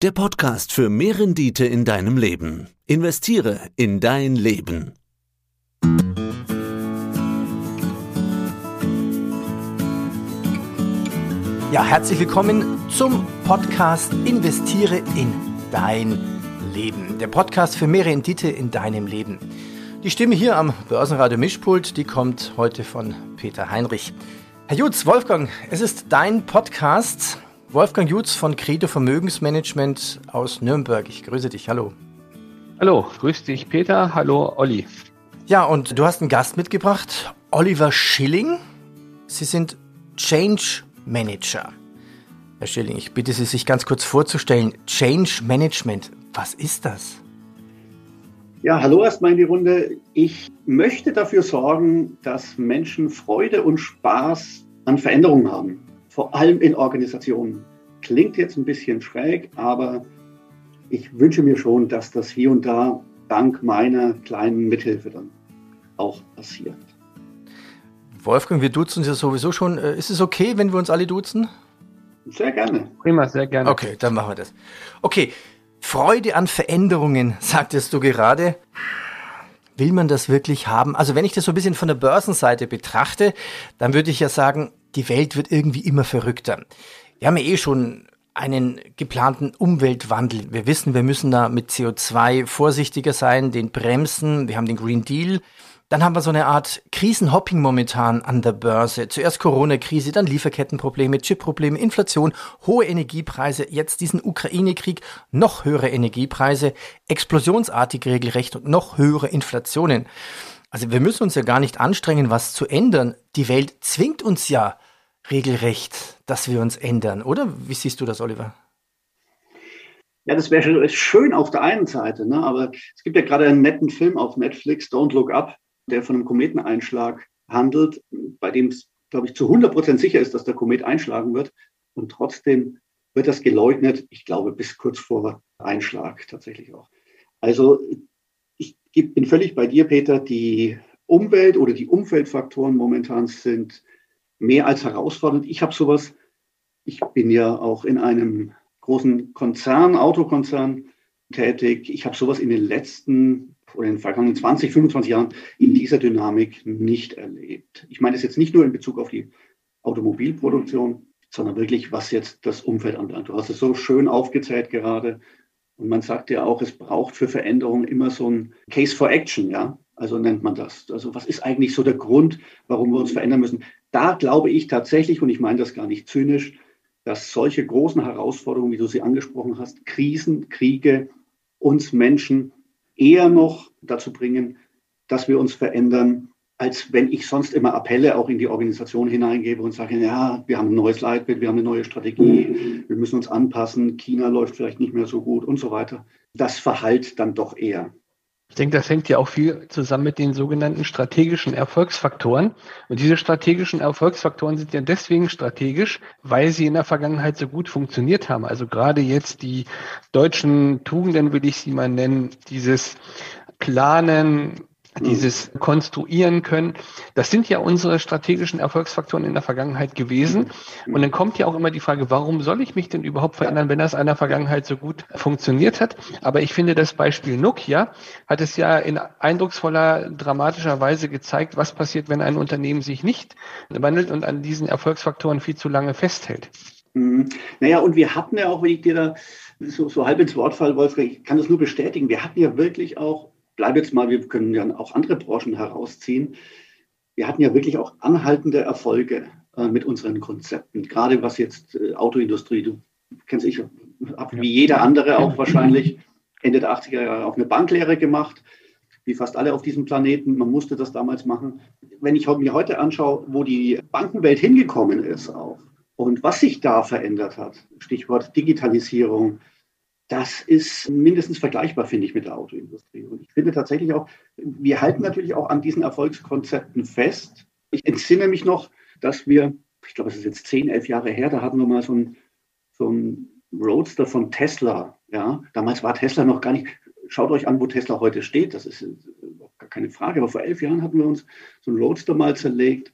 Der Podcast für mehr Rendite in deinem Leben. Investiere in dein Leben. Ja, herzlich willkommen zum Podcast Investiere in dein Leben. Der Podcast für mehr Rendite in deinem Leben. Die Stimme hier am Börsenradio Mischpult, die kommt heute von Peter Heinrich. Herr Jutz, Wolfgang, es ist dein Podcast. Wolfgang Jutz von Credo Vermögensmanagement aus Nürnberg. Ich grüße dich. Hallo. Hallo, grüß dich Peter. Hallo Olli. Ja, und du hast einen Gast mitgebracht, Oliver Schilling. Sie sind Change Manager. Herr Schilling, ich bitte Sie, sich ganz kurz vorzustellen. Change Management, was ist das? Ja, hallo erstmal in die Runde. Ich möchte dafür sorgen, dass Menschen Freude und Spaß an Veränderungen haben vor allem in Organisationen. Klingt jetzt ein bisschen schräg, aber ich wünsche mir schon, dass das hier und da dank meiner kleinen Mithilfe dann auch passiert. Wolfgang, wir duzen uns ja sowieso schon. Äh, ist es okay, wenn wir uns alle duzen? Sehr gerne. Prima, sehr gerne. Okay, dann machen wir das. Okay, Freude an Veränderungen, sagtest du gerade. Will man das wirklich haben? Also wenn ich das so ein bisschen von der Börsenseite betrachte, dann würde ich ja sagen, die Welt wird irgendwie immer verrückter. Wir haben ja eh schon einen geplanten Umweltwandel. Wir wissen, wir müssen da mit CO2 vorsichtiger sein, den bremsen. Wir haben den Green Deal. Dann haben wir so eine Art Krisenhopping momentan an der Börse. Zuerst Corona-Krise, dann Lieferkettenprobleme, Chipprobleme, Inflation, hohe Energiepreise, jetzt diesen Ukraine-Krieg, noch höhere Energiepreise, explosionsartig regelrecht und noch höhere Inflationen. Also wir müssen uns ja gar nicht anstrengen, was zu ändern. Die Welt zwingt uns ja regelrecht, dass wir uns ändern, oder? Wie siehst du das, Oliver? Ja, das wäre schön auf der einen Seite, ne? aber es gibt ja gerade einen netten Film auf Netflix, Don't Look Up, der von einem Kometeneinschlag handelt, bei dem es, glaube ich, zu 100 Prozent sicher ist, dass der Komet einschlagen wird. Und trotzdem wird das geleugnet, ich glaube, bis kurz vor Einschlag tatsächlich auch. Also ich bin völlig bei dir, Peter. Die Umwelt oder die Umfeldfaktoren momentan sind mehr als herausfordernd. Ich habe sowas, ich bin ja auch in einem großen Konzern, Autokonzern tätig. Ich habe sowas in den letzten oder in den vergangenen 20, 25 Jahren in dieser Dynamik nicht erlebt. Ich meine das jetzt nicht nur in Bezug auf die Automobilproduktion, sondern wirklich, was jetzt das Umfeld anbelangt. Du hast es so schön aufgezählt gerade. Und man sagt ja auch, es braucht für Veränderungen immer so ein Case for Action, ja. Also nennt man das. Also was ist eigentlich so der Grund, warum wir uns verändern müssen? Da glaube ich tatsächlich, und ich meine das gar nicht zynisch, dass solche großen Herausforderungen, wie du sie angesprochen hast, Krisen, Kriege, uns Menschen eher noch dazu bringen, dass wir uns verändern, als wenn ich sonst immer Appelle auch in die Organisation hineingebe und sage, ja, wir haben ein neues Leitbild, wir haben eine neue Strategie, wir müssen uns anpassen, China läuft vielleicht nicht mehr so gut und so weiter. Das verhallt dann doch eher. Ich denke, das hängt ja auch viel zusammen mit den sogenannten strategischen Erfolgsfaktoren. Und diese strategischen Erfolgsfaktoren sind ja deswegen strategisch, weil sie in der Vergangenheit so gut funktioniert haben. Also gerade jetzt die deutschen Tugenden, will ich sie mal nennen, dieses Planen, dieses Konstruieren können. Das sind ja unsere strategischen Erfolgsfaktoren in der Vergangenheit gewesen. Und dann kommt ja auch immer die Frage, warum soll ich mich denn überhaupt verändern, wenn das in der Vergangenheit so gut funktioniert hat? Aber ich finde, das Beispiel Nokia hat es ja in eindrucksvoller, dramatischer Weise gezeigt, was passiert, wenn ein Unternehmen sich nicht wandelt und an diesen Erfolgsfaktoren viel zu lange festhält. Mhm. Naja, und wir hatten ja auch, wenn ich dir da so, so halb ins Wort falle, Wolfgang, ich kann das nur bestätigen, wir hatten ja wirklich auch bleibe jetzt mal, wir können ja auch andere Branchen herausziehen. Wir hatten ja wirklich auch anhaltende Erfolge äh, mit unseren Konzepten, gerade was jetzt äh, Autoindustrie, du kennst ich, habe wie jeder andere auch wahrscheinlich Ende der 80er Jahre auch eine Banklehre gemacht, wie fast alle auf diesem Planeten. Man musste das damals machen. Wenn ich mir heute anschaue, wo die Bankenwelt hingekommen ist auch und was sich da verändert hat, Stichwort Digitalisierung, das ist mindestens vergleichbar, finde ich, mit der Autoindustrie. Und ich finde tatsächlich auch, wir halten natürlich auch an diesen Erfolgskonzepten fest. Ich entsinne mich noch, dass wir, ich glaube, es ist jetzt zehn, elf Jahre her, da hatten wir mal so ein, so Roadster von Tesla. Ja, damals war Tesla noch gar nicht, schaut euch an, wo Tesla heute steht. Das ist gar keine Frage. Aber vor elf Jahren hatten wir uns so ein Roadster mal zerlegt.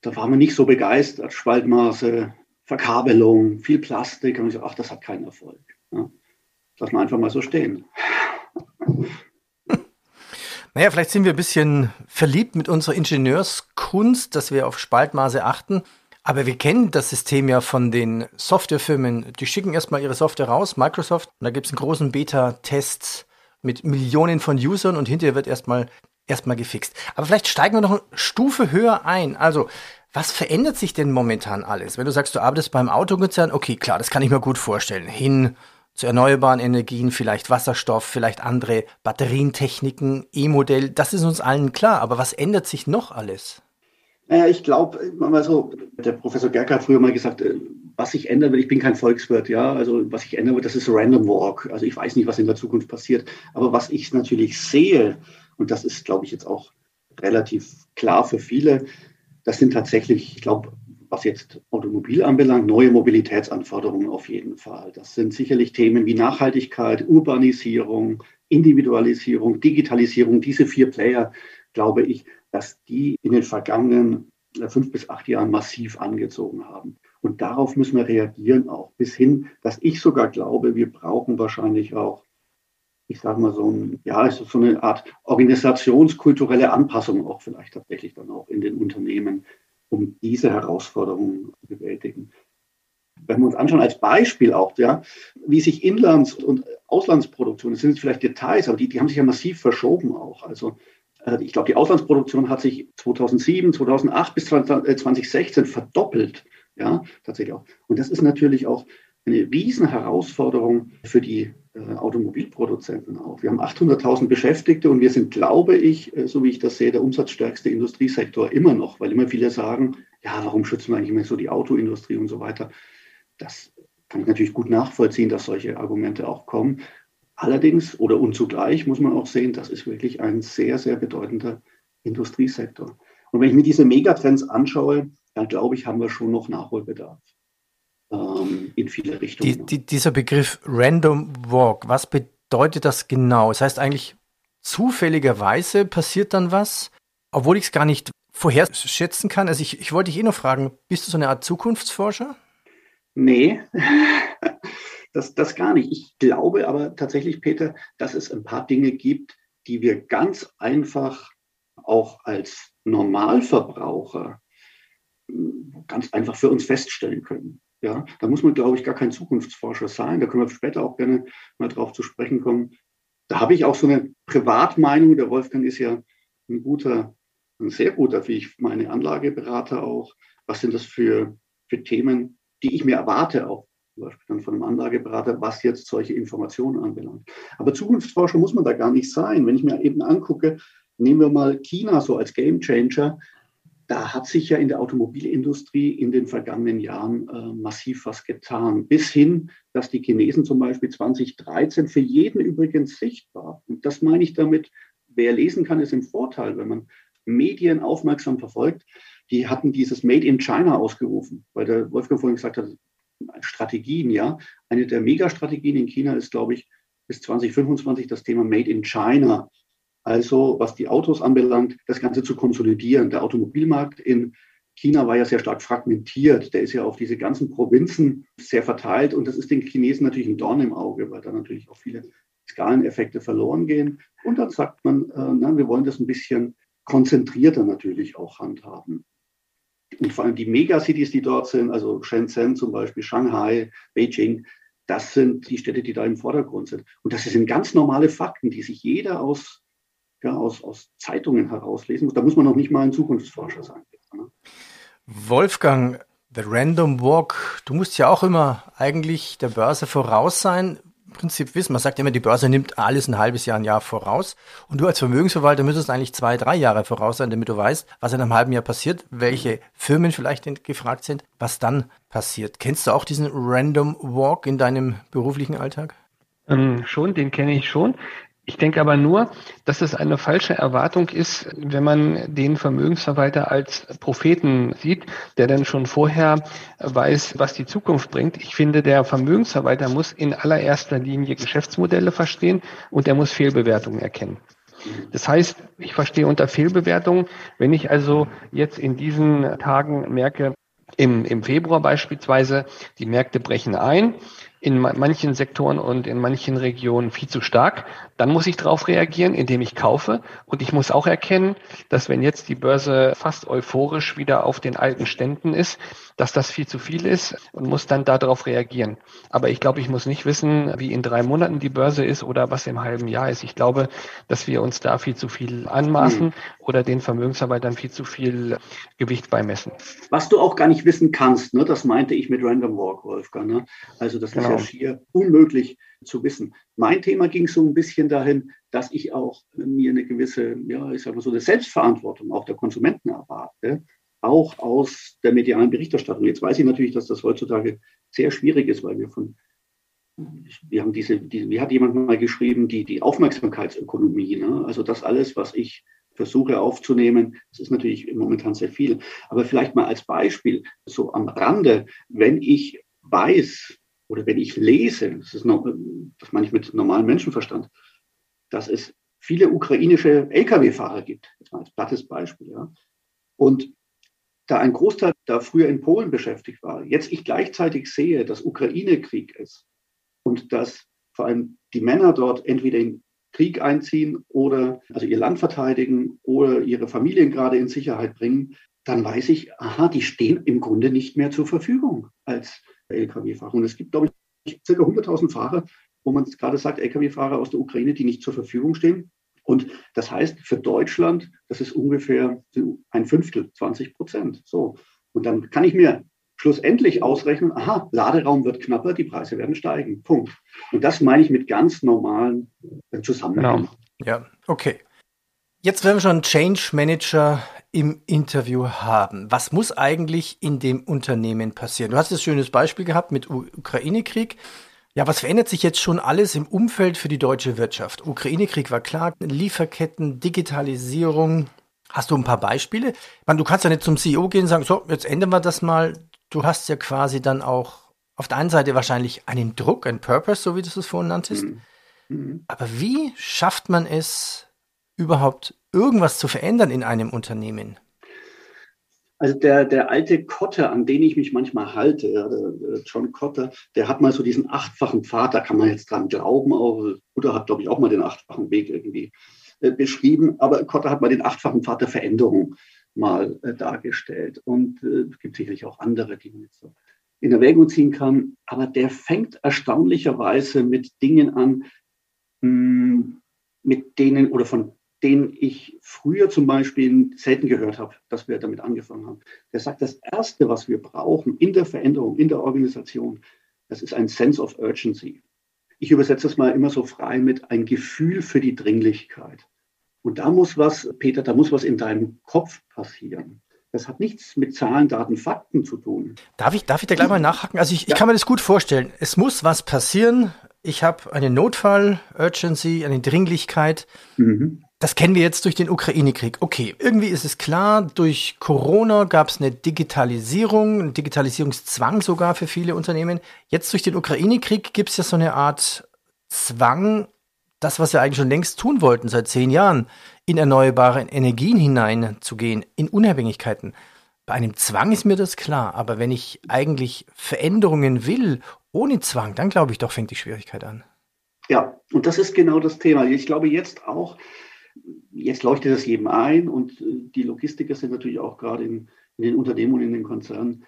Da waren wir nicht so begeistert. Spaltmaße, Verkabelung, viel Plastik. Und ich so, ach, das hat keinen Erfolg. Ja. Lass mal einfach mal so stehen. Naja, vielleicht sind wir ein bisschen verliebt mit unserer Ingenieurskunst, dass wir auf Spaltmaße achten. Aber wir kennen das System ja von den Softwarefirmen. Die schicken erstmal ihre Software raus, Microsoft, und da gibt es einen großen Beta-Test mit Millionen von Usern und hinterher wird erstmal erstmal gefixt. Aber vielleicht steigen wir noch eine Stufe höher ein. Also, was verändert sich denn momentan alles? Wenn du sagst, du arbeitest beim Autokonzern, okay, klar, das kann ich mir gut vorstellen. Hin zu erneuerbaren Energien, vielleicht Wasserstoff, vielleicht andere Batterientechniken, E-Modell, das ist uns allen klar. Aber was ändert sich noch alles? Naja, ich glaube, mal so, der Professor Gerker hat früher mal gesagt, äh, was sich ändern wird, ich bin kein Volkswirt, ja, also was sich ändern wird, das ist Random Walk. Also ich weiß nicht, was in der Zukunft passiert, aber was ich natürlich sehe, und das ist, glaube ich, jetzt auch relativ klar für viele, das sind tatsächlich, ich glaube, was jetzt Automobil anbelangt, neue Mobilitätsanforderungen auf jeden Fall. Das sind sicherlich Themen wie Nachhaltigkeit, Urbanisierung, Individualisierung, Digitalisierung. Diese vier Player, glaube ich, dass die in den vergangenen äh, fünf bis acht Jahren massiv angezogen haben. Und darauf müssen wir reagieren auch. Bis hin, dass ich sogar glaube, wir brauchen wahrscheinlich auch, ich sage mal so, ein, ja, so eine Art organisationskulturelle Anpassung auch vielleicht tatsächlich dann auch in den Unternehmen, um diese Herausforderungen zu bewältigen. Wenn wir uns anschauen als Beispiel auch, ja, wie sich Inlands- und Auslandsproduktion, das sind jetzt vielleicht Details, aber die, die haben sich ja massiv verschoben auch. Also äh, ich glaube, die Auslandsproduktion hat sich 2007, 2008 bis 2016 äh, verdoppelt. Ja, tatsächlich auch. Und das ist natürlich auch eine Riesenherausforderung für die äh, Automobilproduzenten auch. Wir haben 800.000 Beschäftigte und wir sind, glaube ich, äh, so wie ich das sehe, der umsatzstärkste Industriesektor immer noch, weil immer viele sagen, ja, warum schützen wir eigentlich immer so die Autoindustrie und so weiter. Das kann ich natürlich gut nachvollziehen, dass solche Argumente auch kommen. Allerdings oder und zugleich muss man auch sehen, das ist wirklich ein sehr, sehr bedeutender Industriesektor. Und wenn ich mir diese Megatrends anschaue, dann glaube ich, haben wir schon noch Nachholbedarf ähm, in viele Richtungen. Die, die, dieser Begriff Random Walk, was bedeutet das genau? Das heißt eigentlich, zufälligerweise passiert dann was, obwohl ich es gar nicht vorherschätzen kann. Also ich, ich wollte dich eh noch fragen, bist du so eine Art Zukunftsforscher? Nee, das, das gar nicht. Ich glaube aber tatsächlich, Peter, dass es ein paar Dinge gibt, die wir ganz einfach auch als Normalverbraucher hm, ganz einfach für uns feststellen können. Ja, da muss man, glaube ich, gar kein Zukunftsforscher sein. Da können wir später auch gerne mal drauf zu sprechen kommen. Da habe ich auch so eine Privatmeinung. Der Wolfgang ist ja ein guter, ein sehr guter, wie ich meine Anlageberater auch. Was sind das für, für Themen, die ich mir erwarte, auch zum Beispiel dann von einem Anlageberater, was jetzt solche Informationen anbelangt. Aber Zukunftsforscher muss man da gar nicht sein. Wenn ich mir eben angucke, nehmen wir mal China so als Gamechanger. Da hat sich ja in der Automobilindustrie in den vergangenen Jahren äh, massiv was getan. Bis hin, dass die Chinesen zum Beispiel 2013 für jeden übrigens sichtbar, und das meine ich damit, wer lesen kann, ist im Vorteil, wenn man Medien aufmerksam verfolgt, die hatten dieses Made in China ausgerufen, weil der Wolfgang vorhin gesagt hat, Strategien, ja. Eine der Megastrategien in China ist, glaube ich, bis 2025 das Thema Made in China. Also, was die Autos anbelangt, das Ganze zu konsolidieren. Der Automobilmarkt in China war ja sehr stark fragmentiert. Der ist ja auf diese ganzen Provinzen sehr verteilt. Und das ist den Chinesen natürlich ein Dorn im Auge, weil da natürlich auch viele Skaleneffekte verloren gehen. Und dann sagt man, äh, na, wir wollen das ein bisschen konzentrierter natürlich auch handhaben. Und vor allem die Megacities, die dort sind, also Shenzhen zum Beispiel, Shanghai, Beijing, das sind die Städte, die da im Vordergrund sind. Und das sind ganz normale Fakten, die sich jeder aus, ja, aus, aus Zeitungen herauslesen muss. Da muss man noch nicht mal ein Zukunftsforscher sein. Ne? Wolfgang, The Random Walk, du musst ja auch immer eigentlich der Börse voraus sein. Prinzip wissen. Man sagt immer, die Börse nimmt alles ein halbes Jahr, ein Jahr voraus. Und du als Vermögensverwalter müsstest eigentlich zwei, drei Jahre voraus sein, damit du weißt, was in einem halben Jahr passiert, welche Firmen vielleicht gefragt sind, was dann passiert. Kennst du auch diesen Random Walk in deinem beruflichen Alltag? Ähm, schon, den kenne ich schon. Ich denke aber nur, dass es eine falsche Erwartung ist, wenn man den Vermögensverwalter als Propheten sieht, der dann schon vorher weiß, was die Zukunft bringt. Ich finde, der Vermögensverwalter muss in allererster Linie Geschäftsmodelle verstehen und er muss Fehlbewertungen erkennen. Das heißt, ich verstehe unter Fehlbewertungen, wenn ich also jetzt in diesen Tagen merke, im, im Februar beispielsweise, die Märkte brechen ein, in manchen Sektoren und in manchen Regionen viel zu stark. Dann muss ich darauf reagieren, indem ich kaufe. Und ich muss auch erkennen, dass wenn jetzt die Börse fast euphorisch wieder auf den alten Ständen ist, dass das viel zu viel ist und muss dann darauf reagieren. Aber ich glaube, ich muss nicht wissen, wie in drei Monaten die Börse ist oder was im halben Jahr ist. Ich glaube, dass wir uns da viel zu viel anmaßen mhm. oder den Vermögensarbeitern viel zu viel Gewicht beimessen. Was du auch gar nicht wissen kannst, ne? das meinte ich mit Random Walk, Wolfgang. Ne? Also das genau. ist ja schier unmöglich zu wissen. Mein Thema ging so ein bisschen dahin, dass ich auch mir eine gewisse, ja, ich sag mal so, eine Selbstverantwortung auch der Konsumenten erwarte auch aus der medialen Berichterstattung. Jetzt weiß ich natürlich, dass das heutzutage sehr schwierig ist, weil wir von, wir haben diese, die, wie hat jemand mal geschrieben, die, die Aufmerksamkeitsökonomie, ne? also das alles, was ich versuche aufzunehmen, das ist natürlich momentan sehr viel. Aber vielleicht mal als Beispiel, so am Rande, wenn ich weiß oder wenn ich lese, das, ist noch, das meine ich mit normalem Menschenverstand, dass es viele ukrainische Lkw-Fahrer gibt, jetzt mal als plattes Beispiel, ja, und da ein Großteil da früher in Polen beschäftigt war, jetzt ich gleichzeitig sehe, dass Ukraine-Krieg ist und dass vor allem die Männer dort entweder in Krieg einziehen oder also ihr Land verteidigen oder ihre Familien gerade in Sicherheit bringen, dann weiß ich, aha, die stehen im Grunde nicht mehr zur Verfügung als Lkw-Fahrer. Und es gibt, glaube ich, circa 100.000 Fahrer, wo man gerade sagt, Lkw-Fahrer aus der Ukraine, die nicht zur Verfügung stehen. Und das heißt für Deutschland, das ist ungefähr ein Fünftel, 20 Prozent. So. Und dann kann ich mir schlussendlich ausrechnen, aha, Laderaum wird knapper, die Preise werden steigen. Punkt. Und das meine ich mit ganz normalen äh, Zusammenhängen. Genau. Ja, okay. Jetzt werden wir schon Change Manager im Interview haben. Was muss eigentlich in dem Unternehmen passieren? Du hast ein schönes Beispiel gehabt mit Ukraine-Krieg. Ja, was verändert sich jetzt schon alles im Umfeld für die deutsche Wirtschaft? Ukraine-Krieg war klar, Lieferketten, Digitalisierung. Hast du ein paar Beispiele? Meine, du kannst ja nicht zum CEO gehen und sagen, so, jetzt ändern wir das mal. Du hast ja quasi dann auch auf der einen Seite wahrscheinlich einen Druck, einen Purpose, so wie du es vorhin nanntest. Mhm. Mhm. Aber wie schafft man es überhaupt, irgendwas zu verändern in einem Unternehmen? Also der, der alte Kotter, an den ich mich manchmal halte, John Cotter, der hat mal so diesen achtfachen Pfad, da kann man jetzt dran glauben, auch Buddha hat, glaube ich, auch mal den achtfachen Weg irgendwie äh, beschrieben, aber Cotter hat mal den achtfachen Pfad der Veränderung mal äh, dargestellt. Und äh, es gibt sicherlich auch andere, die man jetzt so in Erwägung ziehen kann. Aber der fängt erstaunlicherweise mit Dingen an, mh, hm, mit denen oder von den ich früher zum Beispiel selten gehört habe, dass wir damit angefangen haben. Der sagt, das Erste, was wir brauchen in der Veränderung, in der Organisation, das ist ein Sense of Urgency. Ich übersetze das mal immer so frei mit ein Gefühl für die Dringlichkeit. Und da muss was, Peter, da muss was in deinem Kopf passieren. Das hat nichts mit Zahlen, Daten, Fakten zu tun. Darf ich, darf ich da gleich mal nachhaken? Also ich, ja. ich kann mir das gut vorstellen. Es muss was passieren. Ich habe einen Notfall, Urgency, eine Dringlichkeit. Mhm. Das kennen wir jetzt durch den Ukraine-Krieg. Okay, irgendwie ist es klar, durch Corona gab es eine Digitalisierung, einen Digitalisierungszwang sogar für viele Unternehmen. Jetzt durch den Ukraine-Krieg gibt es ja so eine Art Zwang, das, was wir eigentlich schon längst tun wollten, seit zehn Jahren, in erneuerbare Energien hineinzugehen, in Unabhängigkeiten. Bei einem Zwang ist mir das klar, aber wenn ich eigentlich Veränderungen will, ohne Zwang, dann glaube ich doch, fängt die Schwierigkeit an. Ja, und das ist genau das Thema. Ich glaube jetzt auch, jetzt leuchtet das jedem ein und äh, die Logistiker sind natürlich auch gerade in, in den Unternehmen und in den Konzernen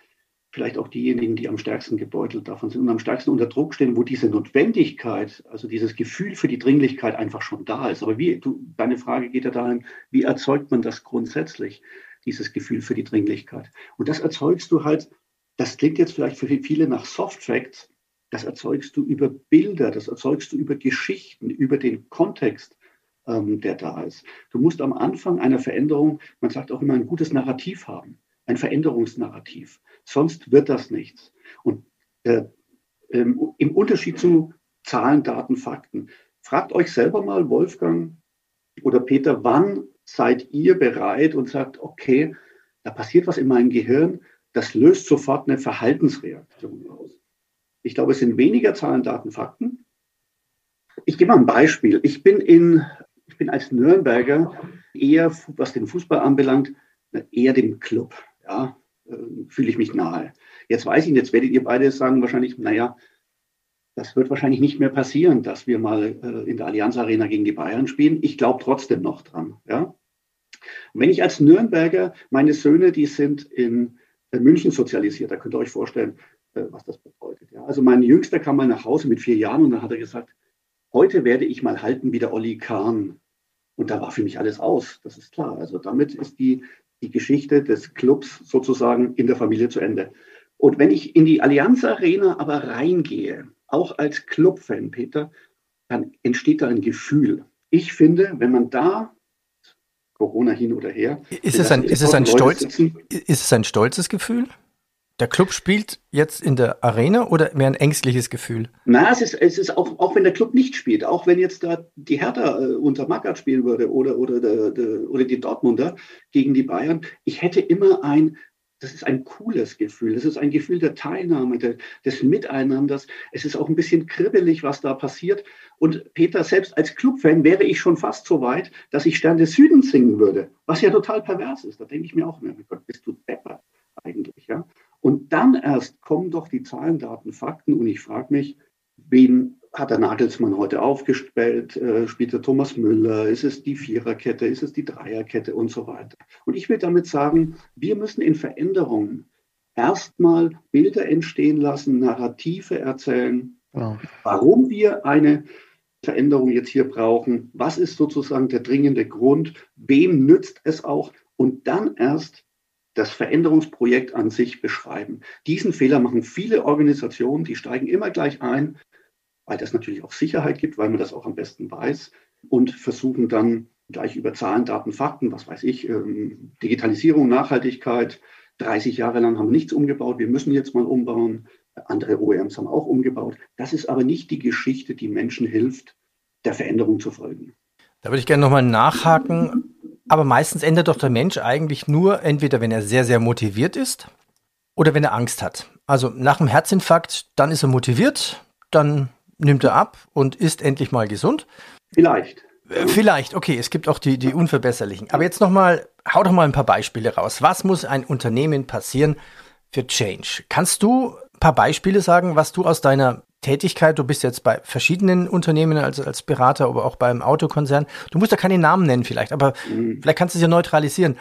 vielleicht auch diejenigen, die am stärksten gebeutelt davon sind und am stärksten unter Druck stehen, wo diese Notwendigkeit, also dieses Gefühl für die Dringlichkeit einfach schon da ist. Aber wie, du, deine Frage geht ja dahin, wie erzeugt man das grundsätzlich, dieses Gefühl für die Dringlichkeit? Und das erzeugst du halt, das klingt jetzt vielleicht für viele nach Soft Facts, das erzeugst du über Bilder, das erzeugst du über Geschichten, über den Kontext ähm, der da ist. Du musst am Anfang einer Veränderung, man sagt auch immer, ein gutes Narrativ haben, ein Veränderungsnarrativ. Sonst wird das nichts. Und äh, ähm, im Unterschied zu Zahlen, Daten, Fakten, fragt euch selber mal, Wolfgang oder Peter, wann seid ihr bereit und sagt, okay, da passiert was in meinem Gehirn, das löst sofort eine Verhaltensreaktion aus. Ich glaube, es sind weniger Zahlen, Daten, Fakten. Ich gebe mal ein Beispiel. Ich bin in ich bin als Nürnberger eher, was den Fußball anbelangt, eher dem Club. Ja, äh, fühle ich mich nahe. Jetzt weiß ich, jetzt werdet ihr beide sagen wahrscheinlich, naja, das wird wahrscheinlich nicht mehr passieren, dass wir mal äh, in der Allianz Arena gegen die Bayern spielen. Ich glaube trotzdem noch dran. Ja? Wenn ich als Nürnberger meine Söhne, die sind in München sozialisiert, da könnt ihr euch vorstellen, äh, was das bedeutet. Ja? Also mein Jüngster kam mal nach Hause mit vier Jahren und dann hat er gesagt, heute werde ich mal halten wie der Olli Kahn. Und da war für mich alles aus, das ist klar. Also damit ist die, die Geschichte des Clubs sozusagen in der Familie zu Ende. Und wenn ich in die Allianz Arena aber reingehe, auch als Clubfan, Peter, dann entsteht da ein Gefühl. Ich finde, wenn man da Corona hin oder her. Ist es ein, ist es ein, stolz, ist es ein stolzes Gefühl? Der Club spielt jetzt in der Arena oder mehr ein ängstliches Gefühl? Na, es ist, es ist auch, auch wenn der Club nicht spielt, auch wenn jetzt da die Hertha äh, unter Magath spielen würde oder, oder, der, der, oder die Dortmunder gegen die Bayern, ich hätte immer ein, das ist ein cooles Gefühl. Das ist ein Gefühl der Teilnahme, der, des Miteinanders. Es ist auch ein bisschen kribbelig, was da passiert. Und Peter, selbst als Clubfan wäre ich schon fast so weit, dass ich Stern des Südens singen würde, was ja total pervers ist. Da denke ich mir auch, mein Gott, bist du Depper eigentlich, ja? Und dann erst kommen doch die Zahlen, Daten, Fakten und ich frage mich, wen hat der Nagelsmann heute aufgestellt? Äh, spielt der Thomas Müller? Ist es die Viererkette? Ist es die Dreierkette und so weiter? Und ich will damit sagen, wir müssen in Veränderungen erstmal Bilder entstehen lassen, Narrative erzählen, ja. warum wir eine Veränderung jetzt hier brauchen. Was ist sozusagen der dringende Grund? Wem nützt es auch? Und dann erst das Veränderungsprojekt an sich beschreiben. Diesen Fehler machen viele Organisationen, die steigen immer gleich ein, weil das natürlich auch Sicherheit gibt, weil man das auch am besten weiß und versuchen dann gleich über Zahlen, Daten, Fakten, was weiß ich, ähm, Digitalisierung, Nachhaltigkeit. 30 Jahre lang haben wir nichts umgebaut, wir müssen jetzt mal umbauen. Andere OEMs haben auch umgebaut. Das ist aber nicht die Geschichte, die Menschen hilft, der Veränderung zu folgen. Da würde ich gerne nochmal nachhaken. Aber meistens ändert doch der Mensch eigentlich nur, entweder wenn er sehr, sehr motiviert ist oder wenn er Angst hat. Also nach einem Herzinfarkt, dann ist er motiviert, dann nimmt er ab und ist endlich mal gesund? Vielleicht. Äh, vielleicht, okay, es gibt auch die, die unverbesserlichen. Aber jetzt nochmal, hau doch mal ein paar Beispiele raus. Was muss ein Unternehmen passieren für Change? Kannst du ein paar Beispiele sagen, was du aus deiner Tätigkeit, du bist jetzt bei verschiedenen Unternehmen als, als Berater, aber auch beim Autokonzern. Du musst ja keine Namen nennen vielleicht, aber mhm. vielleicht kannst du es ja neutralisieren.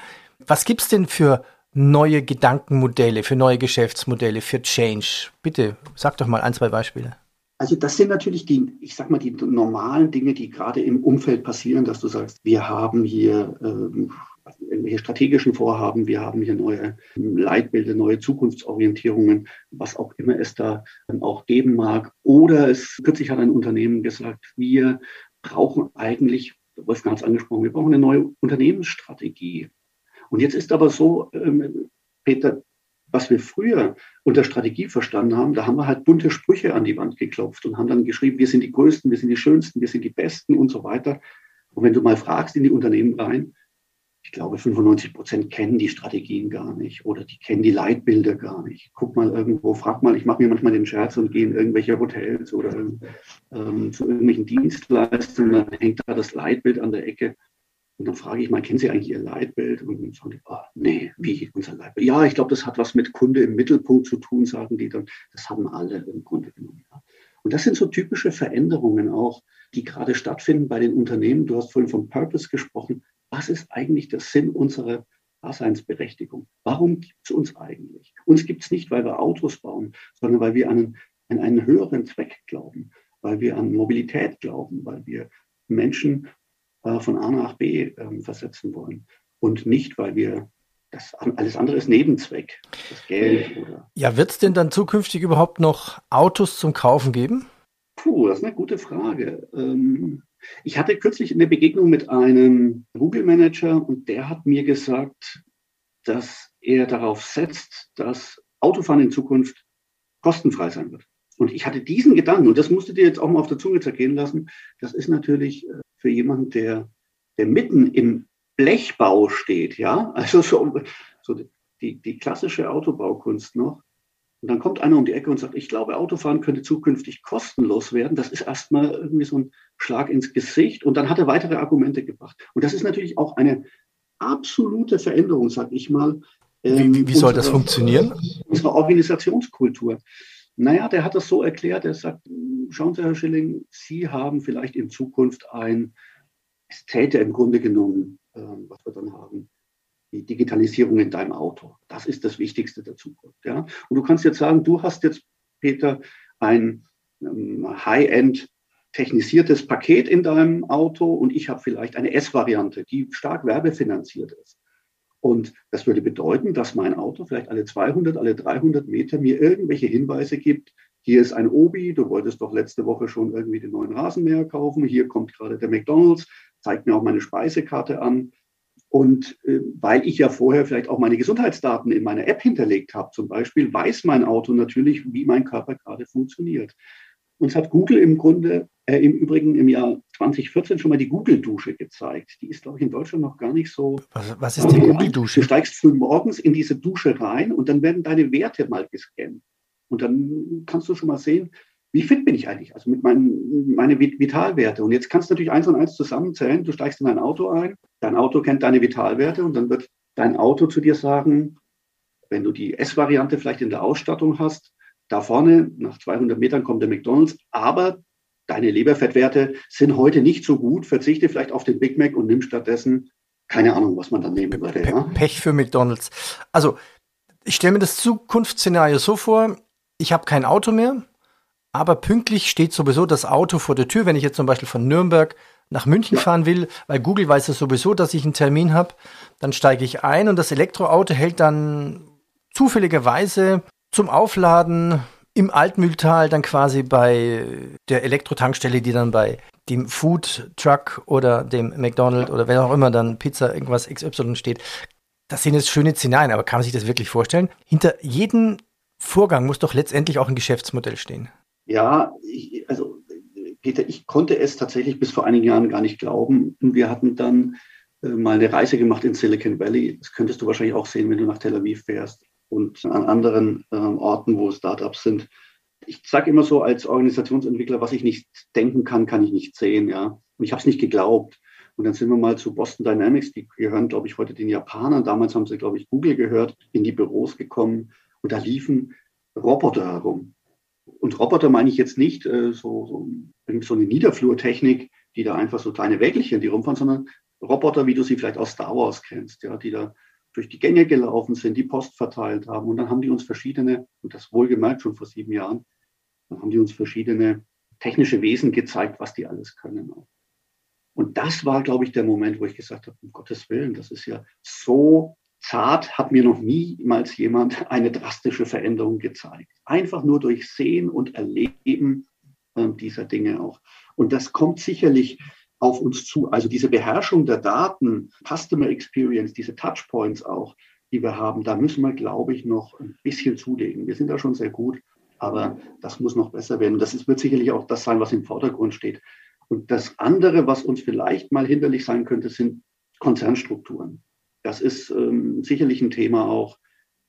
Was gibt's denn für neue Gedankenmodelle, für neue Geschäftsmodelle, für Change? Bitte, sag doch mal ein, zwei Beispiele. Also das sind natürlich die, ich sag mal, die normalen Dinge, die gerade im Umfeld passieren, dass du sagst, wir haben hier ähm, irgendwelche strategischen Vorhaben, wir haben hier neue Leitbilder, neue Zukunftsorientierungen, was auch immer es da auch geben mag. Oder es kürzlich hat ein Unternehmen gesagt, wir brauchen eigentlich, Wolfgang hat es angesprochen, wir brauchen eine neue Unternehmensstrategie. Und jetzt ist aber so, ähm, Peter, was wir früher unter Strategie verstanden haben, da haben wir halt bunte Sprüche an die Wand geklopft und haben dann geschrieben, wir sind die Größten, wir sind die Schönsten, wir sind die Besten und so weiter. Und wenn du mal fragst in die Unternehmen rein, ich glaube, 95 Prozent kennen die Strategien gar nicht oder die kennen die Leitbilder gar nicht. Guck mal irgendwo, frag mal, ich mache mir manchmal den Scherz und gehe in irgendwelche Hotels oder ähm, zu irgendwelchen Dienstleistungen, dann hängt da das Leitbild an der Ecke und dann frage ich mal, kennen Sie eigentlich Ihr Leitbild? Und dann sagen die, oh, nee, wie unser Leitbild? Ja, ich glaube, das hat was mit Kunde im Mittelpunkt zu tun, sagen die dann. Das haben alle im Grunde genommen. Ja. Und das sind so typische Veränderungen auch, die gerade stattfinden bei den Unternehmen. Du hast vorhin vom Purpose gesprochen. Was ist eigentlich der Sinn unserer Daseinsberechtigung? Warum gibt es uns eigentlich? Uns gibt es nicht, weil wir Autos bauen, sondern weil wir an an einen höheren Zweck glauben, weil wir an Mobilität glauben, weil wir Menschen äh, von A nach B ähm, versetzen wollen. Und nicht, weil wir das alles andere ist Nebenzweck, das Geld oder. Ja, wird es denn dann zukünftig überhaupt noch Autos zum Kaufen geben? Puh, das ist eine gute Frage. Ähm, ich hatte kürzlich eine Begegnung mit einem Google-Manager und der hat mir gesagt, dass er darauf setzt, dass Autofahren in Zukunft kostenfrei sein wird. Und ich hatte diesen Gedanken, und das musst du dir jetzt auch mal auf der Zunge zergehen lassen, das ist natürlich äh, für jemanden, der, der mitten im Blechbau steht, ja, also so, so die, die klassische Autobaukunst noch. Und dann kommt einer um die Ecke und sagt, ich glaube, Autofahren könnte zukünftig kostenlos werden. Das ist erstmal irgendwie so ein Schlag ins Gesicht. Und dann hat er weitere Argumente gebracht. Und das ist natürlich auch eine absolute Veränderung, sag ich mal. Ähm, wie, wie soll das funktionieren? Unsere Organisationskultur. Naja, der hat das so erklärt, er sagt, schauen Sie, Herr Schilling, Sie haben vielleicht in Zukunft ein, es täte im Grunde genommen, äh, was wir dann haben, die Digitalisierung in deinem Auto. Das ist das Wichtigste der Zukunft. Ja? Und du kannst jetzt sagen, du hast jetzt, Peter, ein ähm, High-End technisiertes Paket in deinem Auto und ich habe vielleicht eine S-Variante, die stark werbefinanziert ist. Und das würde bedeuten, dass mein Auto vielleicht alle 200, alle 300 Meter mir irgendwelche Hinweise gibt. Hier ist ein Obi, du wolltest doch letzte Woche schon irgendwie den neuen Rasenmäher kaufen. Hier kommt gerade der McDonald's, zeigt mir auch meine Speisekarte an. Und äh, weil ich ja vorher vielleicht auch meine Gesundheitsdaten in meiner App hinterlegt habe, zum Beispiel, weiß mein Auto natürlich, wie mein Körper gerade funktioniert. Uns hat Google im Grunde äh, im Übrigen im Jahr 2014 schon mal die Google-Dusche gezeigt. Die ist, glaube ich, in Deutschland noch gar nicht so. Was, was ist die Google-Dusche? Du steigst früh morgens in diese Dusche rein und dann werden deine Werte mal gescannt. Und dann kannst du schon mal sehen, wie fit bin ich eigentlich? Also mit meinen meine Vitalwerte. Und jetzt kannst du natürlich eins und eins zusammenzählen. Du steigst in dein Auto ein, dein Auto kennt deine Vitalwerte und dann wird dein Auto zu dir sagen, wenn du die S-Variante vielleicht in der Ausstattung hast, da vorne nach 200 Metern kommt der McDonald's, aber deine Leberfettwerte sind heute nicht so gut, verzichte vielleicht auf den Big Mac und nimm stattdessen keine Ahnung, was man dann nehmen würde. Ja? Pech für McDonald's. Also ich stelle mir das Zukunftsszenario so vor, ich habe kein Auto mehr, aber pünktlich steht sowieso das Auto vor der Tür, wenn ich jetzt zum Beispiel von Nürnberg nach München fahren will, weil Google weiß ja sowieso, dass ich einen Termin habe, dann steige ich ein und das Elektroauto hält dann zufälligerweise zum Aufladen im Altmühltal dann quasi bei der Elektrotankstelle, die dann bei dem Food Truck oder dem McDonald's oder wer auch immer dann Pizza irgendwas XY steht. Das sind jetzt schöne Szenarien, aber kann man sich das wirklich vorstellen? Hinter jedem Vorgang muss doch letztendlich auch ein Geschäftsmodell stehen. Ja, ich, also Peter, ich konnte es tatsächlich bis vor einigen Jahren gar nicht glauben. Wir hatten dann äh, mal eine Reise gemacht in Silicon Valley. Das könntest du wahrscheinlich auch sehen, wenn du nach Tel Aviv fährst und an anderen äh, Orten, wo Startups sind. Ich sage immer so als Organisationsentwickler, was ich nicht denken kann, kann ich nicht sehen. Ja? Und ich habe es nicht geglaubt. Und dann sind wir mal zu Boston Dynamics, die gehören, glaube ich, heute den Japanern. Damals haben sie, glaube ich, Google gehört, in die Büros gekommen. Und da liefen Roboter herum. Und Roboter meine ich jetzt nicht äh, so, so, so eine Niederflurtechnik, die da einfach so kleine Wägelchen, die rumfahren, sondern Roboter, wie du sie vielleicht aus Star Wars kennst, ja, die da durch die Gänge gelaufen sind, die Post verteilt haben. Und dann haben die uns verschiedene, und das wohlgemerkt schon vor sieben Jahren, dann haben die uns verschiedene technische Wesen gezeigt, was die alles können. Und das war, glaube ich, der Moment, wo ich gesagt habe, um Gottes Willen, das ist ja so zart, hat mir noch niemals jemand eine drastische Veränderung gezeigt. Einfach nur durch Sehen und Erleben äh, dieser Dinge auch. Und das kommt sicherlich auf uns zu. Also diese Beherrschung der Daten, Customer Experience, diese Touchpoints auch, die wir haben, da müssen wir, glaube ich, noch ein bisschen zulegen. Wir sind da schon sehr gut, aber das muss noch besser werden. Das ist, wird sicherlich auch das sein, was im Vordergrund steht. Und das andere, was uns vielleicht mal hinderlich sein könnte, sind Konzernstrukturen. Das ist ähm, sicherlich ein Thema auch.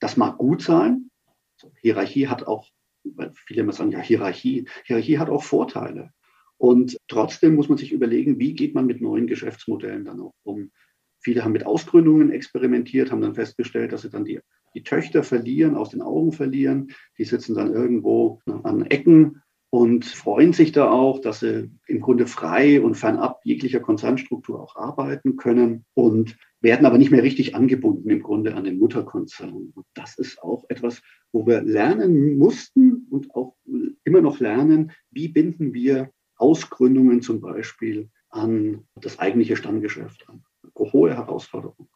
Das mag gut sein. Also Hierarchie hat auch, weil viele immer sagen, ja, Hierarchie. Hierarchie hat auch Vorteile. Und trotzdem muss man sich überlegen, wie geht man mit neuen Geschäftsmodellen dann auch um. Viele haben mit Ausgründungen experimentiert, haben dann festgestellt, dass sie dann die, die Töchter verlieren, aus den Augen verlieren. Die sitzen dann irgendwo an Ecken und freuen sich da auch, dass sie im Grunde frei und fernab jeglicher Konzernstruktur auch arbeiten können und werden aber nicht mehr richtig angebunden im Grunde an den Mutterkonzern. Und das ist auch etwas, wo wir lernen mussten und auch immer noch lernen, wie binden wir Ausgründungen zum Beispiel an das eigentliche Stammgeschäft an. Eine hohe Herausforderung.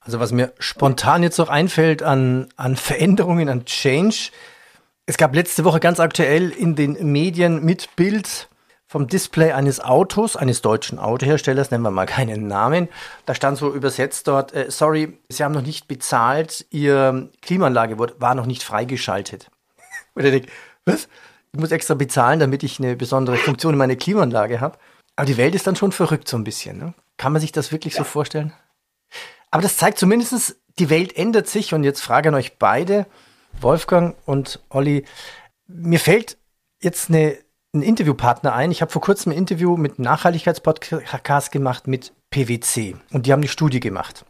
Also was mir spontan jetzt noch einfällt an, an Veränderungen, an Change. Es gab letzte Woche ganz aktuell in den Medien mit Bild vom Display eines Autos, eines deutschen Autoherstellers, nennen wir mal keinen Namen. Da stand so übersetzt dort, äh, sorry, Sie haben noch nicht bezahlt, Ihr Klimaanlage war noch nicht freigeschaltet. Und ich denke, was? ich muss extra bezahlen, damit ich eine besondere Funktion in meiner Klimaanlage habe. Aber die Welt ist dann schon verrückt so ein bisschen. Ne? Kann man sich das wirklich ja. so vorstellen? Aber das zeigt zumindest, die Welt ändert sich. Und jetzt frage an euch beide, Wolfgang und Olli, mir fällt jetzt eine, ein Interviewpartner ein. Ich habe vor kurzem ein Interview mit Nachhaltigkeitspodcast gemacht mit PwC. Und die haben eine Studie gemacht.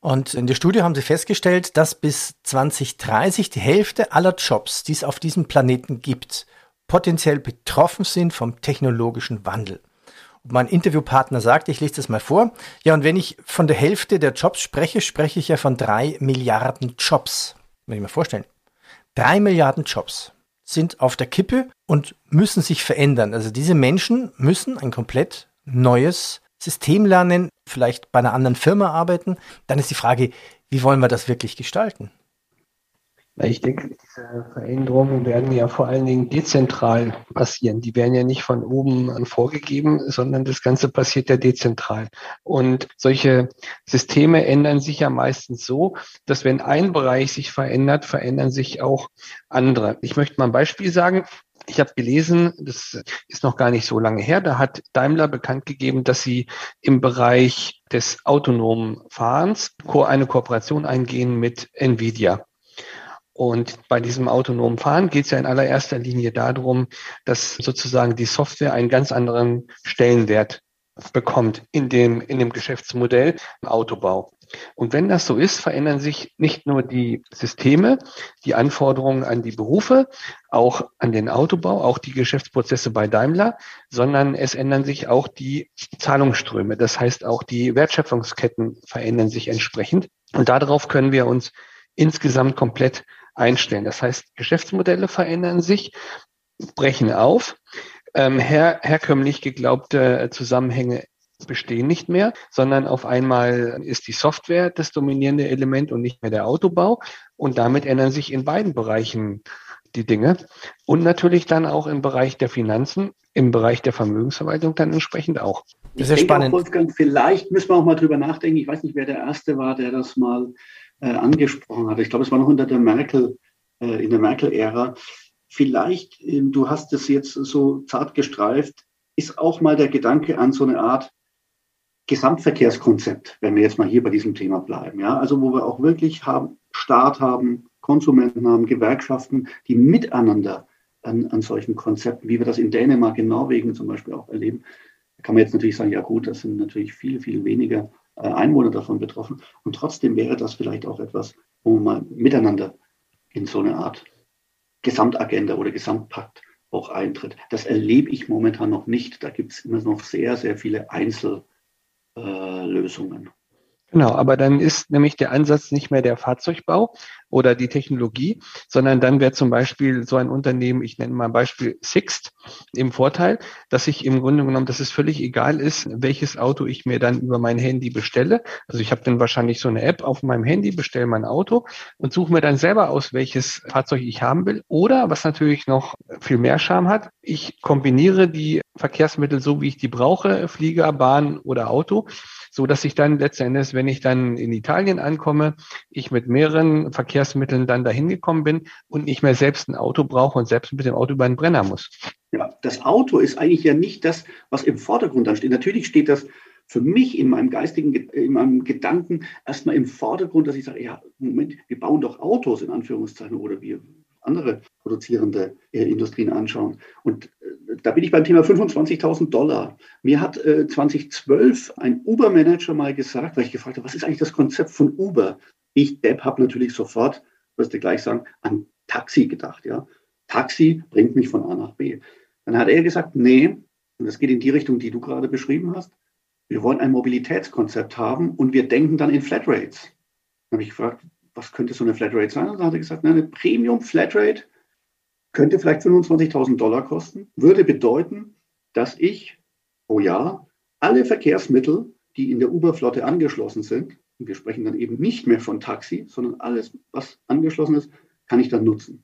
Und in der Studie haben sie festgestellt, dass bis 2030 die Hälfte aller Jobs, die es auf diesem Planeten gibt, potenziell betroffen sind vom technologischen Wandel. Und mein Interviewpartner sagt, ich lese das mal vor, ja, und wenn ich von der Hälfte der Jobs spreche, spreche ich ja von drei Milliarden Jobs. Wenn ich mir vorstellen. Drei Milliarden Jobs sind auf der Kippe und müssen sich verändern. Also diese Menschen müssen ein komplett neues System lernen, vielleicht bei einer anderen Firma arbeiten. Dann ist die Frage, wie wollen wir das wirklich gestalten? Ich denke, diese Veränderungen werden ja vor allen Dingen dezentral passieren. Die werden ja nicht von oben an vorgegeben, sondern das Ganze passiert ja dezentral. Und solche Systeme ändern sich ja meistens so, dass wenn ein Bereich sich verändert, verändern sich auch andere. Ich möchte mal ein Beispiel sagen. Ich habe gelesen, das ist noch gar nicht so lange her, da hat Daimler bekannt gegeben, dass sie im Bereich des autonomen Fahrens eine Kooperation eingehen mit Nvidia. Und bei diesem autonomen Fahren geht es ja in allererster Linie darum, dass sozusagen die Software einen ganz anderen Stellenwert bekommt in dem, in dem Geschäftsmodell im Autobau. Und wenn das so ist, verändern sich nicht nur die Systeme, die Anforderungen an die Berufe, auch an den Autobau, auch die Geschäftsprozesse bei Daimler, sondern es ändern sich auch die Zahlungsströme. Das heißt, auch die Wertschöpfungsketten verändern sich entsprechend. Und darauf können wir uns insgesamt komplett einstellen. Das heißt, Geschäftsmodelle verändern sich, brechen auf. Ähm, her, herkömmlich geglaubte Zusammenhänge bestehen nicht mehr, sondern auf einmal ist die Software das dominierende Element und nicht mehr der Autobau. Und damit ändern sich in beiden Bereichen die Dinge. Und natürlich dann auch im Bereich der Finanzen, im Bereich der Vermögensverwaltung dann entsprechend auch. Das ist ja spannend. Auch, Wolfgang, vielleicht müssen wir auch mal drüber nachdenken. Ich weiß nicht, wer der Erste war, der das mal äh, angesprochen hat. Ich glaube, es war noch unter der Merkel, äh, in der Merkel-Ära. Vielleicht, äh, du hast es jetzt so zart gestreift, ist auch mal der Gedanke an so eine Art Gesamtverkehrskonzept, wenn wir jetzt mal hier bei diesem Thema bleiben. Ja, also wo wir auch wirklich haben, Staat haben, Konsumenten haben, Gewerkschaften, die miteinander an, an solchen Konzepten, wie wir das in Dänemark, in Norwegen zum Beispiel auch erleben, kann man jetzt natürlich sagen, ja gut, das sind natürlich viel, viel weniger Einwohner davon betroffen. Und trotzdem wäre das vielleicht auch etwas, wo man miteinander in so eine Art Gesamtagenda oder Gesamtpakt auch eintritt. Das erlebe ich momentan noch nicht. Da gibt es immer noch sehr, sehr viele Einzellösungen. Genau, aber dann ist nämlich der Ansatz nicht mehr der Fahrzeugbau oder die Technologie, sondern dann wäre zum Beispiel so ein Unternehmen, ich nenne mal ein Beispiel Sixt, im Vorteil, dass ich im Grunde genommen, dass es völlig egal ist, welches Auto ich mir dann über mein Handy bestelle. Also ich habe dann wahrscheinlich so eine App auf meinem Handy, bestelle mein Auto und suche mir dann selber aus, welches Fahrzeug ich haben will. Oder, was natürlich noch viel mehr Charme hat, ich kombiniere die Verkehrsmittel so, wie ich die brauche, Flieger, Bahn oder Auto so dass ich dann letztendlich, wenn ich dann in Italien ankomme, ich mit mehreren Verkehrsmitteln dann dahin gekommen bin und nicht mehr selbst ein Auto brauche und selbst mit dem Auto über den Brenner muss. Ja, das Auto ist eigentlich ja nicht das, was im Vordergrund dann steht. Natürlich steht das für mich in meinem geistigen, in meinem Gedanken erstmal im Vordergrund, dass ich sage, ja, Moment, wir bauen doch Autos in Anführungszeichen oder wir andere produzierende äh, Industrien anschauen. Und äh, da bin ich beim Thema 25.000 Dollar. Mir hat äh, 2012 ein Uber-Manager mal gesagt, weil ich gefragt habe, was ist eigentlich das Konzept von Uber? Ich, Depp, habe natürlich sofort, wirst du gleich sagen, an Taxi gedacht. Ja? Taxi bringt mich von A nach B. Dann hat er gesagt, nee, und das geht in die Richtung, die du gerade beschrieben hast. Wir wollen ein Mobilitätskonzept haben und wir denken dann in Flatrates. Dann habe ich gefragt, was könnte so eine Flatrate sein? Und dann hat er gesagt, eine Premium Flatrate könnte vielleicht 25.000 Dollar kosten, würde bedeuten, dass ich pro Jahr alle Verkehrsmittel, die in der Uber-Flotte angeschlossen sind, und wir sprechen dann eben nicht mehr von Taxi, sondern alles, was angeschlossen ist, kann ich dann nutzen.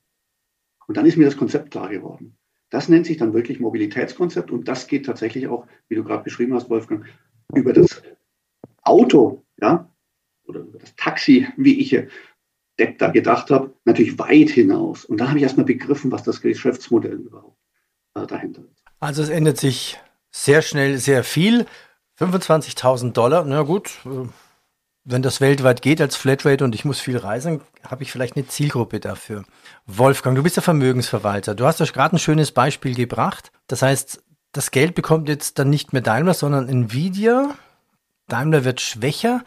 Und dann ist mir das Konzept klar geworden. Das nennt sich dann wirklich Mobilitätskonzept und das geht tatsächlich auch, wie du gerade beschrieben hast, Wolfgang, über das Auto, ja, oder das Taxi, wie ich Depp da gedacht habe, natürlich weit hinaus. Und dann habe ich erstmal begriffen, was das Geschäftsmodell überhaupt äh, dahinter ist. Also es ändert sich sehr schnell sehr viel. 25.000 Dollar, na gut, äh, wenn das weltweit geht als Flatrate und ich muss viel reisen, habe ich vielleicht eine Zielgruppe dafür. Wolfgang, du bist der Vermögensverwalter. Du hast euch gerade ein schönes Beispiel gebracht. Das heißt, das Geld bekommt jetzt dann nicht mehr Daimler, sondern Nvidia. Daimler wird schwächer.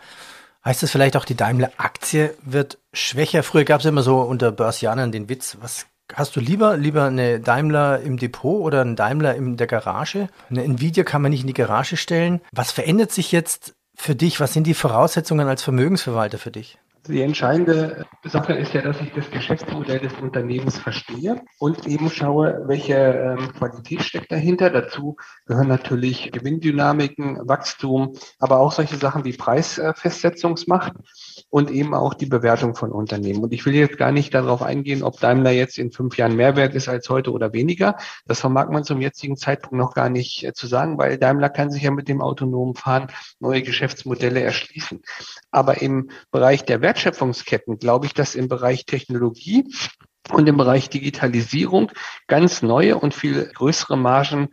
Heißt das vielleicht auch, die Daimler-Aktie wird schwächer? Früher gab es immer so unter Börsianern den Witz, was hast du lieber? Lieber eine Daimler im Depot oder einen Daimler in der Garage? Eine Nvidia kann man nicht in die Garage stellen. Was verändert sich jetzt für dich? Was sind die Voraussetzungen als Vermögensverwalter für dich? Die entscheidende Sache ist ja, dass ich das Geschäftsmodell des Unternehmens verstehe und eben schaue, welche ähm, Qualität steckt dahinter. Dazu gehören natürlich Gewinndynamiken, Wachstum, aber auch solche Sachen wie Preisfestsetzungsmacht und eben auch die Bewertung von Unternehmen. Und ich will jetzt gar nicht darauf eingehen, ob Daimler jetzt in fünf Jahren mehr wert ist als heute oder weniger. Das vermag man zum jetzigen Zeitpunkt noch gar nicht äh, zu sagen, weil Daimler kann sich ja mit dem autonomen Fahren neue Geschäftsmodelle erschließen. Aber im Bereich der Wertschöpfungsketten glaube ich, dass im Bereich Technologie und im Bereich Digitalisierung ganz neue und viel größere Margen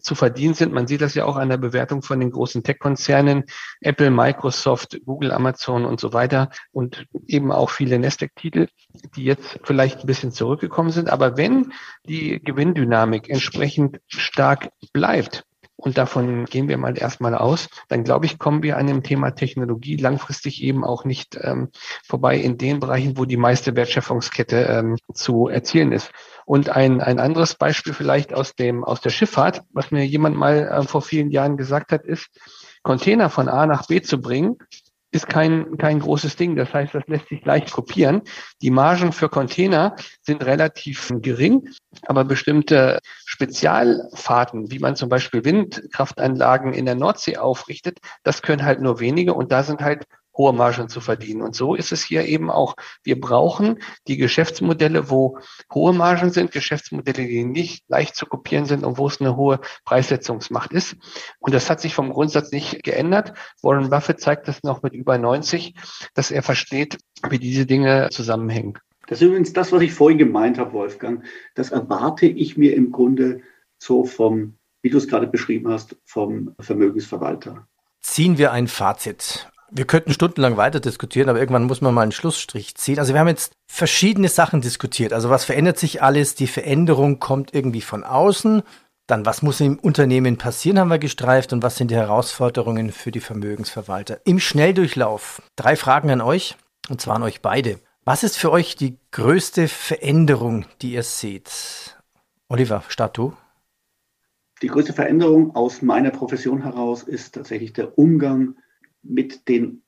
zu verdienen sind. Man sieht das ja auch an der Bewertung von den großen Tech-Konzernen, Apple, Microsoft, Google, Amazon und so weiter und eben auch viele Nasdaq-Titel, die jetzt vielleicht ein bisschen zurückgekommen sind. Aber wenn die Gewinndynamik entsprechend stark bleibt, und davon gehen wir mal erstmal aus, dann glaube ich, kommen wir an dem Thema Technologie langfristig eben auch nicht ähm, vorbei in den Bereichen, wo die meiste Wertschöpfungskette ähm, zu erzielen ist. Und ein, ein anderes Beispiel vielleicht aus dem aus der Schifffahrt, was mir jemand mal äh, vor vielen Jahren gesagt hat, ist, Container von A nach B zu bringen, ist kein, kein großes Ding. Das heißt, das lässt sich leicht kopieren. Die Margen für Container sind relativ gering, aber bestimmte Spezialfahrten, wie man zum Beispiel Windkraftanlagen in der Nordsee aufrichtet, das können halt nur wenige und da sind halt hohe Margen zu verdienen. Und so ist es hier eben auch. Wir brauchen die Geschäftsmodelle, wo hohe Margen sind, Geschäftsmodelle, die nicht leicht zu kopieren sind und wo es eine hohe Preissetzungsmacht ist. Und das hat sich vom Grundsatz nicht geändert. Warren Buffett zeigt das noch mit über 90, dass er versteht, wie diese Dinge zusammenhängen. Das ist übrigens das, was ich vorhin gemeint habe, Wolfgang. Das erwarte ich mir im Grunde so vom, wie du es gerade beschrieben hast, vom Vermögensverwalter. Ziehen wir ein Fazit wir könnten stundenlang weiter diskutieren, aber irgendwann muss man mal einen Schlussstrich ziehen. Also wir haben jetzt verschiedene Sachen diskutiert. Also was verändert sich alles? Die Veränderung kommt irgendwie von außen. Dann, was muss im Unternehmen passieren, haben wir gestreift. Und was sind die Herausforderungen für die Vermögensverwalter? Im Schnelldurchlauf. Drei Fragen an euch, und zwar an euch beide. Was ist für euch die größte Veränderung, die ihr seht? Oliver, start du. Die größte Veränderung aus meiner Profession heraus ist tatsächlich der Umgang den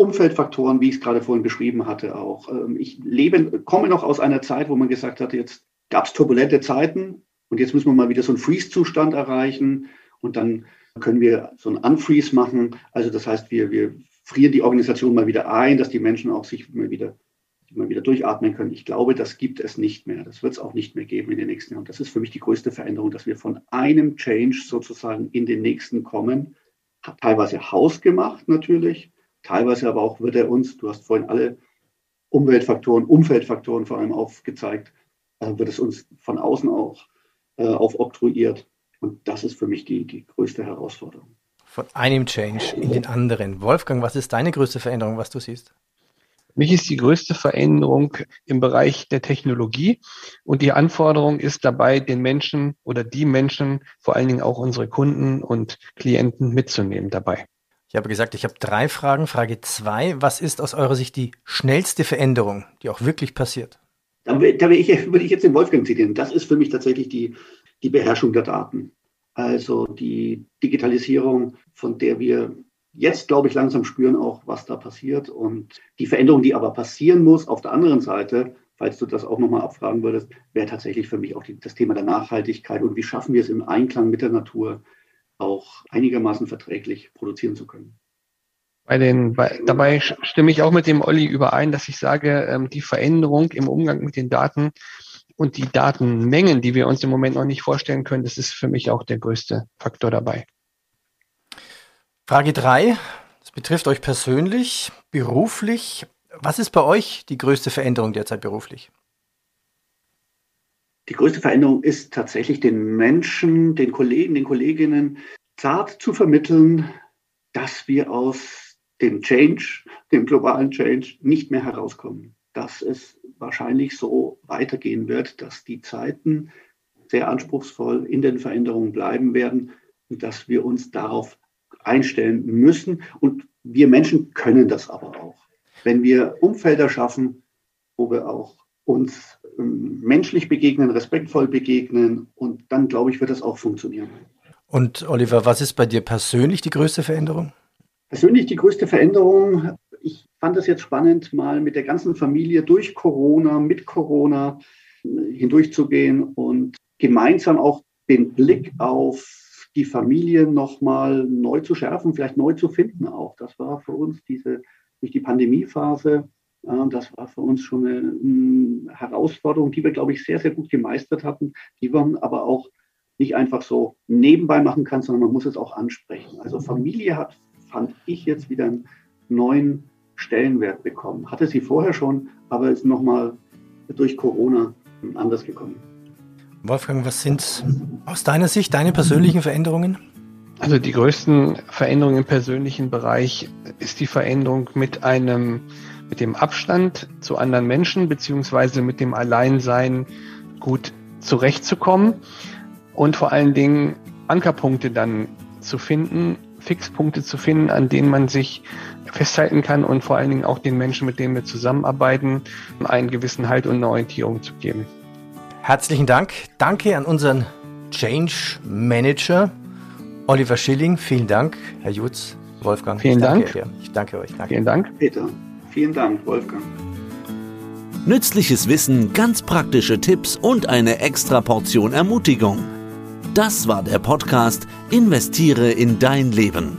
Umfeldfaktoren, wie ich es gerade vorhin beschrieben hatte, auch. Ähm, ich lebe, komme noch aus einer Zeit, wo man gesagt hat, jetzt gab es turbulente Zeiten und jetzt müssen wir mal wieder so einen Freeze-Zustand erreichen und dann können wir so einen Unfreeze machen. Also das heißt, wir, wir frieren die Organisation mal wieder ein, dass die Menschen auch sich mal wieder, mal wieder durchatmen können. Ich glaube, das gibt es nicht mehr. Das wird es auch nicht mehr geben in den nächsten Jahren. Das ist für mich die größte Veränderung, dass wir von einem Change sozusagen in den nächsten kommen teilweise hausgemacht natürlich, teilweise aber auch wird er uns, du hast vorhin alle Umweltfaktoren, Umfeldfaktoren vor allem aufgezeigt, äh, wird es uns von außen auch äh, aufoktroyiert. Und das ist für mich die, die größte Herausforderung. Von einem Change in den anderen. Wolfgang, was ist deine größte Veränderung, was du siehst? Mich ist die größte Veränderung im Bereich der Technologie und die Anforderung ist dabei, den Menschen oder die Menschen, vor allen Dingen auch unsere Kunden und Klienten mitzunehmen dabei. Ich habe gesagt, ich habe drei Fragen. Frage zwei, was ist aus eurer Sicht die schnellste Veränderung, die auch wirklich passiert? Da, da würde, ich, würde ich jetzt den Wolfgang zitieren. Das ist für mich tatsächlich die, die Beherrschung der Daten. Also die Digitalisierung, von der wir jetzt, glaube ich, langsam spüren auch, was da passiert. Und die Veränderung, die aber passieren muss, auf der anderen Seite, falls du das auch nochmal abfragen würdest, wäre tatsächlich für mich auch die, das Thema der Nachhaltigkeit und wie schaffen wir es im Einklang mit der Natur auch einigermaßen verträglich produzieren zu können. Bei den, bei, dabei stimme ich auch mit dem Olli überein, dass ich sage, ähm, die Veränderung im Umgang mit den Daten und die Datenmengen, die wir uns im Moment noch nicht vorstellen können, das ist für mich auch der größte Faktor dabei. Frage 3. Das betrifft euch persönlich, beruflich. Was ist bei euch die größte Veränderung derzeit beruflich? Die größte Veränderung ist tatsächlich den Menschen, den Kollegen, den Kolleginnen zart zu vermitteln, dass wir aus dem Change, dem globalen Change nicht mehr herauskommen. Dass es wahrscheinlich so weitergehen wird, dass die Zeiten sehr anspruchsvoll in den Veränderungen bleiben werden und dass wir uns darauf einstellen müssen. Und wir Menschen können das aber auch. Wenn wir Umfelder schaffen, wo wir auch uns ähm, menschlich begegnen, respektvoll begegnen und dann, glaube ich, wird das auch funktionieren. Und Oliver, was ist bei dir persönlich die größte Veränderung? Persönlich die größte Veränderung. Ich fand es jetzt spannend, mal mit der ganzen Familie durch Corona, mit Corona äh, hindurchzugehen und gemeinsam auch den Blick auf die Familie nochmal neu zu schärfen, vielleicht neu zu finden auch. Das war für uns diese, durch die Pandemiephase, äh, das war für uns schon eine äh, Herausforderung, die wir, glaube ich, sehr, sehr gut gemeistert hatten, die man aber auch nicht einfach so nebenbei machen kann, sondern man muss es auch ansprechen. Also Familie hat, fand ich jetzt wieder einen neuen Stellenwert bekommen. Hatte sie vorher schon, aber ist nochmal durch Corona anders gekommen. Wolfgang, was sind aus deiner Sicht deine persönlichen Veränderungen? Also die größten Veränderungen im persönlichen Bereich ist die Veränderung mit einem, mit dem Abstand zu anderen Menschen beziehungsweise mit dem Alleinsein gut zurechtzukommen und vor allen Dingen Ankerpunkte dann zu finden, Fixpunkte zu finden, an denen man sich festhalten kann und vor allen Dingen auch den Menschen, mit denen wir zusammenarbeiten, einen gewissen Halt und eine Orientierung zu geben. Herzlichen Dank. Danke an unseren Change Manager Oliver Schilling. Vielen Dank, Herr Jutz, Wolfgang. Vielen ich Dank. Dir. Ich danke euch. Danke. Vielen Dank. Peter. Vielen Dank, Wolfgang. Nützliches Wissen, ganz praktische Tipps und eine extra Portion Ermutigung. Das war der Podcast Investiere in dein Leben.